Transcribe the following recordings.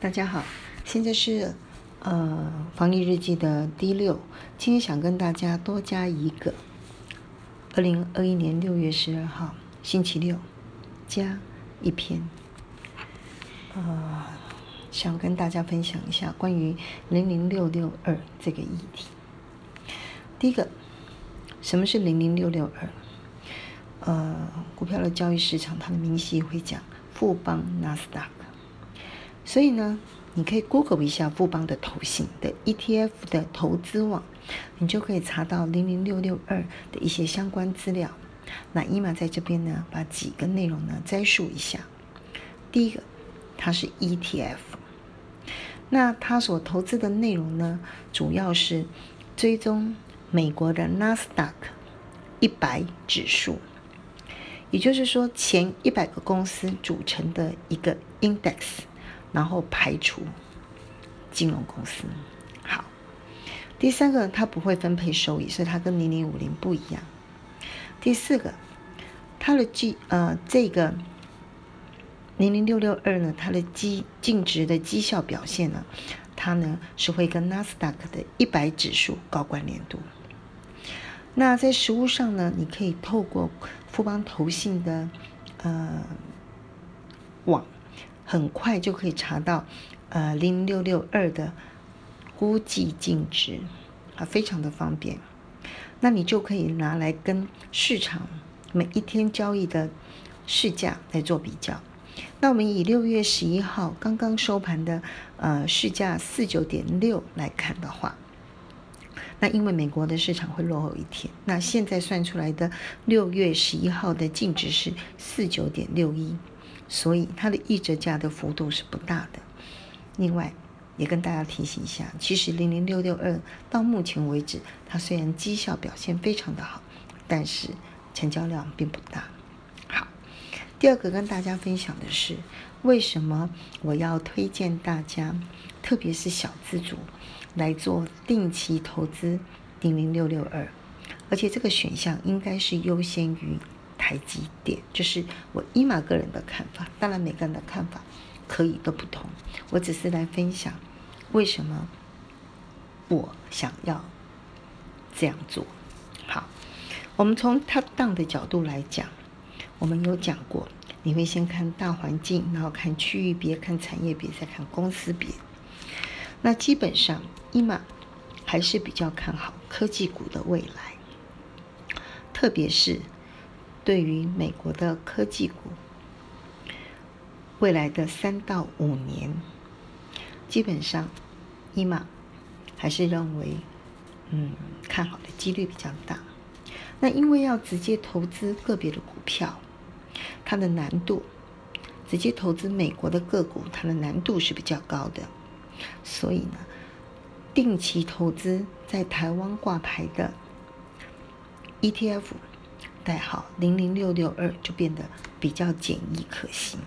大家好，现在是呃防疫日记的第六，今天想跟大家多加一个，二零二一年六月十二号星期六加一篇，呃，想跟大家分享一下关于零零六六二这个议题。第一个，什么是零零六六二？呃，股票的交易市场，它的明细会讲富邦纳斯达克。所以呢，你可以 Google 一下富邦的投信的 ETF 的投资网，你就可以查到零零六六二的一些相关资料。那伊玛在这边呢，把几个内容呢摘述一下。第一个，它是 ETF，那它所投资的内容呢，主要是追踪美国的纳斯达克一百指数，也就是说前一百个公司组成的一个 index。然后排除金融公司。好，第三个，它不会分配收益，所以它跟零零五零不一样。第四个，它的绩呃这个零零六六二呢，它的绩净值的绩效表现呢，它呢是会跟纳斯达克的一百指数高关联度。那在实物上呢，你可以透过富邦投信的呃网。很快就可以查到，呃，零六六二的估计净值，啊，非常的方便。那你就可以拿来跟市场每一天交易的市价来做比较。那我们以六月十一号刚刚收盘的呃市价四九点六来看的话，那因为美国的市场会落后一天，那现在算出来的六月十一号的净值是四九点六一。所以它的溢折价的幅度是不大的。另外，也跟大家提醒一下，其实零零六六二到目前为止，它虽然绩效表现非常的好，但是成交量并不大。好，第二个跟大家分享的是，为什么我要推荐大家，特别是小资族来做定期投资零零六六二，而且这个选项应该是优先于。台积电，就是我伊玛个人的看法。当然，每个人的看法可以都不同。我只是来分享为什么我想要这样做。好，我们从 top down 的角度来讲，我们有讲过，你会先看大环境，然后看区域别、看产业别，再看公司别。那基本上，伊玛还是比较看好科技股的未来，特别是。对于美国的科技股，未来的三到五年，基本上，伊玛还是认为，嗯，看好的几率比较大。那因为要直接投资个别的股票，它的难度，直接投资美国的个股，它的难度是比较高的。所以呢，定期投资在台湾挂牌的 ETF。代号零零六六二就变得比较简易可行。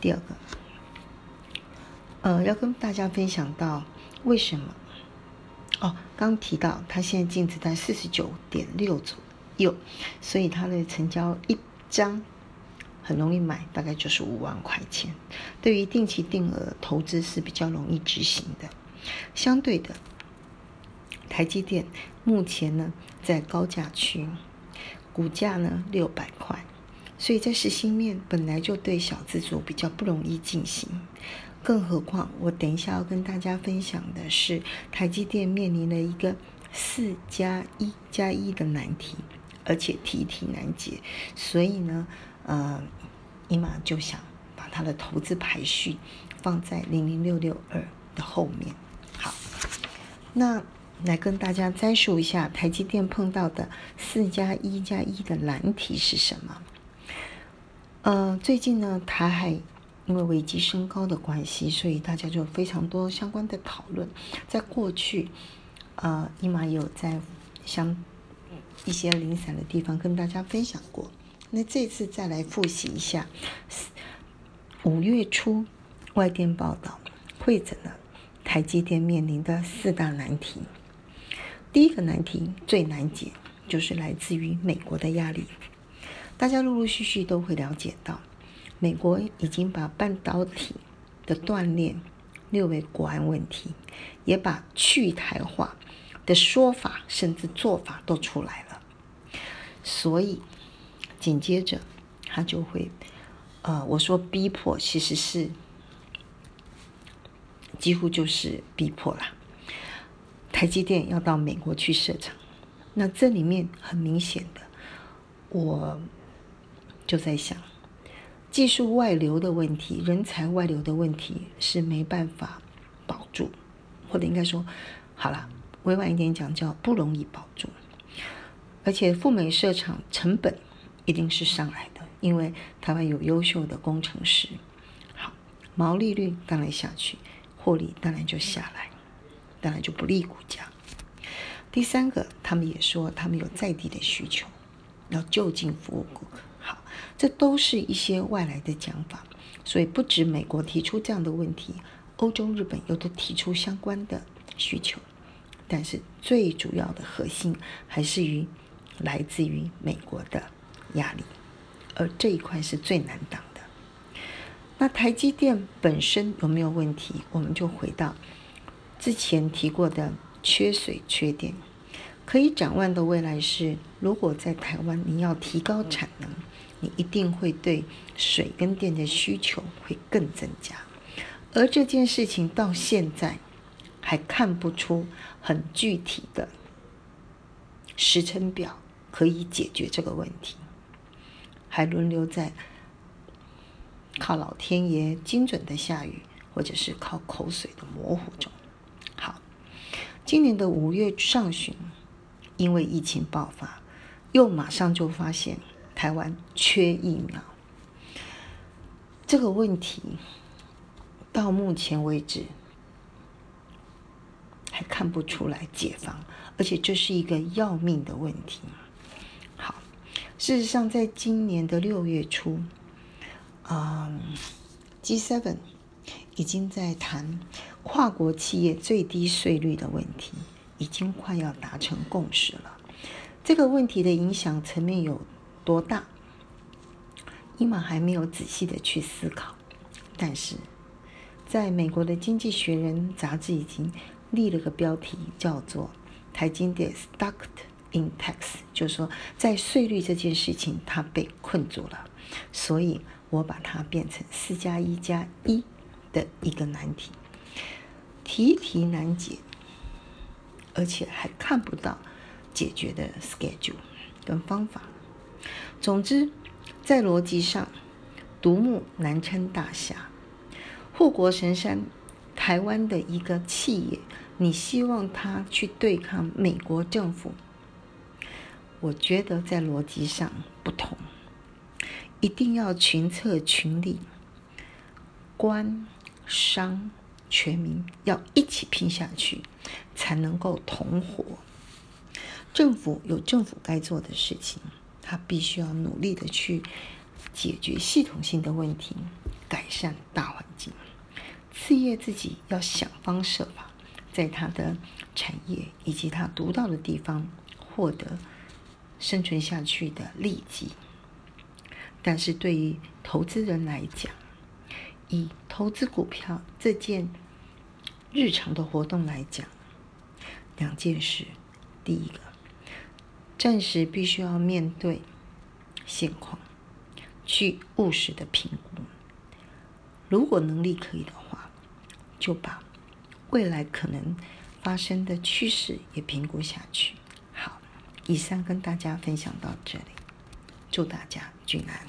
第二个，呃，要跟大家分享到为什么？哦，刚提到它现在净值在四十九点六左右，所以它的成交一张很容易买，大概就是五万块钱。对于定期定额投资是比较容易执行的。相对的，台积电目前呢在高价区。股价呢六百块，所以在实心面本来就对小资族比较不容易进行，更何况我等一下要跟大家分享的是台积电面临了一个四加一加一的难题，而且题题难解，所以呢，呃，伊玛就想把它的投资排序放在零零六六二的后面。好，那。来跟大家摘述一下台积电碰到的四加一加一的难题是什么？呃，最近呢，台海因为危机升高的关系，所以大家就非常多相关的讨论。在过去，呃，伊玛有在相一些零散的地方跟大家分享过。那这次再来复习一下，五月初外电报道会诊了台积电面临的四大难题。第一个难题最难解，就是来自于美国的压力。大家陆陆续续都会了解到，美国已经把半导体的锻炼列为国安问题，也把去台化的说法甚至做法都出来了。所以紧接着他就会，呃，我说逼迫其实是几乎就是逼迫啦。台积电要到美国去设厂，那这里面很明显的，我就在想。技术外流的问题，人才外流的问题是没办法保住，或者应该说，好了，委婉一点讲叫不容易保住。而且赴美设厂成本一定是上来的，因为台湾有优秀的工程师，好，毛利率当然下去，获利当然就下来，当然就不利股价。第三个，他们也说他们有在地的需求，要就近服务顾客。好这都是一些外来的讲法，所以不止美国提出这样的问题，欧洲、日本又都提出相关的需求，但是最主要的核心还是于来自于美国的压力，而这一块是最难挡的。那台积电本身有没有问题？我们就回到之前提过的缺水缺电，可以展望的未来是，如果在台湾你要提高产能。你一定会对水跟电的需求会更增加，而这件事情到现在还看不出很具体的时程表可以解决这个问题，还轮流在靠老天爷精准的下雨，或者是靠口水的模糊中。今年的五月上旬，因为疫情爆发，又马上就发现。台湾缺疫苗这个问题，到目前为止还看不出来解放，而且这是一个要命的问题。好，事实上，在今年的六月初，嗯，G7 已经在谈跨国企业最低税率的问题，已经快要达成共识了。这个问题的影响层面有。多大？伊玛还没有仔细的去思考，但是在美国的《经济学人》杂志已经立了个标题，叫做“台积电 stuck in tax”，就是说在税率这件事情，它被困住了。所以我把它变成“四加一加一”的一个难题，题题难解，而且还看不到解决的 schedule 跟方法。总之，在逻辑上，独木难撑大侠。护国神山，台湾的一个企业，你希望他去对抗美国政府？我觉得在逻辑上不同，一定要群策群力，官商全民要一起拼下去，才能够同活。政府有政府该做的事情。他必须要努力的去解决系统性的问题，改善大环境。次业自己要想方设法，在他的产业以及他独到的地方获得生存下去的利基。但是对于投资人来讲，以投资股票这件日常的活动来讲，两件事，第一个。暂时必须要面对现况，去务实的评估。如果能力可以的话，就把未来可能发生的趋势也评估下去。好，以上跟大家分享到这里，祝大家均安。